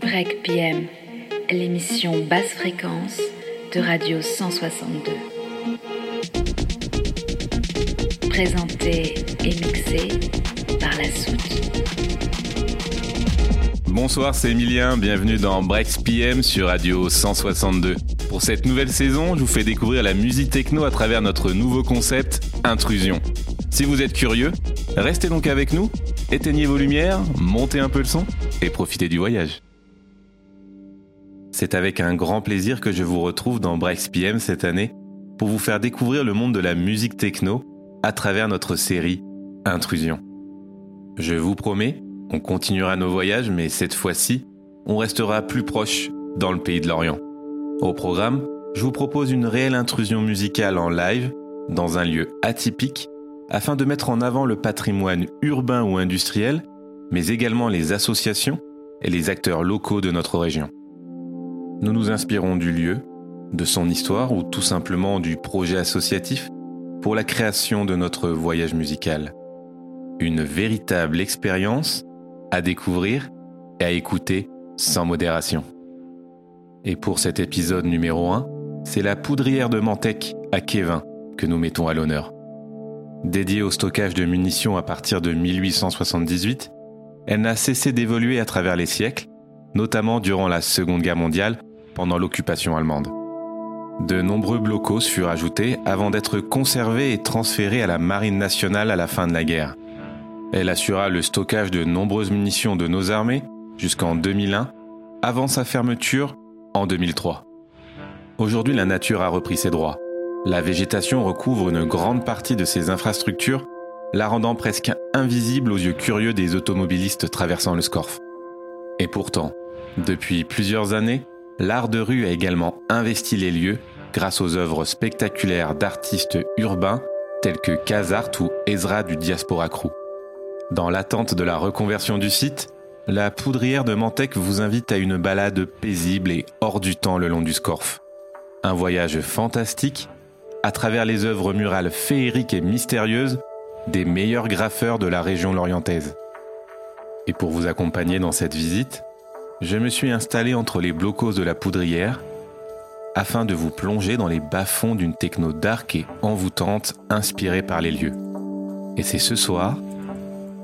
Break PM, l'émission basse fréquence de Radio 162. Présentée et mixée par la soute. Bonsoir, c'est Emilien, bienvenue dans Breaks PM sur Radio 162. Pour cette nouvelle saison, je vous fais découvrir la musique techno à travers notre nouveau concept Intrusion. Si vous êtes curieux, restez donc avec nous, éteignez vos lumières, montez un peu le son et profitez du voyage. C'est avec un grand plaisir que je vous retrouve dans Breaks PM cette année pour vous faire découvrir le monde de la musique techno à travers notre série Intrusion. Je vous promets, on continuera nos voyages, mais cette fois-ci, on restera plus proche dans le pays de l'Orient. Au programme, je vous propose une réelle intrusion musicale en live dans un lieu atypique afin de mettre en avant le patrimoine urbain ou industriel, mais également les associations et les acteurs locaux de notre région. Nous nous inspirons du lieu, de son histoire ou tout simplement du projet associatif pour la création de notre voyage musical. Une véritable expérience à découvrir et à écouter sans modération. Et pour cet épisode numéro 1, c'est la poudrière de Mantec à Kévin que nous mettons à l'honneur. Dédiée au stockage de munitions à partir de 1878, elle n'a cessé d'évoluer à travers les siècles, notamment durant la Seconde Guerre mondiale pendant l'occupation allemande. De nombreux blocos furent ajoutés avant d'être conservés et transférés à la Marine nationale à la fin de la guerre. Elle assura le stockage de nombreuses munitions de nos armées jusqu'en 2001, avant sa fermeture en 2003. Aujourd'hui, la nature a repris ses droits. La végétation recouvre une grande partie de ces infrastructures, la rendant presque invisible aux yeux curieux des automobilistes traversant le Scorf. Et pourtant, depuis plusieurs années, l'art de rue a également investi les lieux grâce aux œuvres spectaculaires d'artistes urbains tels que Kazart ou Ezra du Diaspora Crew. Dans l'attente de la reconversion du site, la poudrière de Mantec vous invite à une balade paisible et hors du temps le long du Scorf. Un voyage fantastique à travers les œuvres murales féeriques et mystérieuses des meilleurs graffeurs de la région lorientaise. Et pour vous accompagner dans cette visite, je me suis installé entre les blocos de la poudrière afin de vous plonger dans les bas-fonds d'une techno dark et envoûtante inspirée par les lieux. Et c'est ce soir,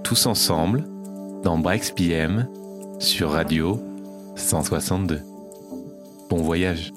tous ensemble, dans Breaks PM, sur Radio 162. Bon voyage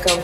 Welcome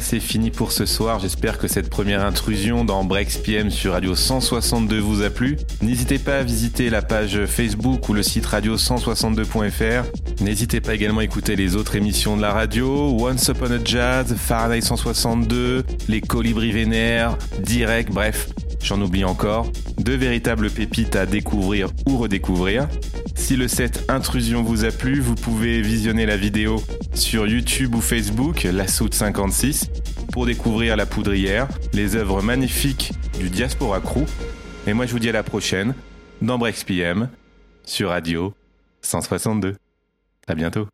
c'est fini pour ce soir. J'espère que cette première intrusion dans Breaks PM sur Radio 162 vous a plu. N'hésitez pas à visiter la page Facebook ou le site radio162.fr. N'hésitez pas également à écouter les autres émissions de la radio, Once Upon a Jazz, Fahrenheit 162, les Colibris Vénères, Direct, bref, j'en oublie encore. Deux véritables pépites à découvrir ou redécouvrir. Si le set Intrusion vous a plu, vous pouvez visionner la vidéo sur YouTube ou Facebook, la Soute 56, pour découvrir la poudrière, les œuvres magnifiques du Diaspora Crew. Et moi, je vous dis à la prochaine dans Brex PM sur Radio 162. À bientôt.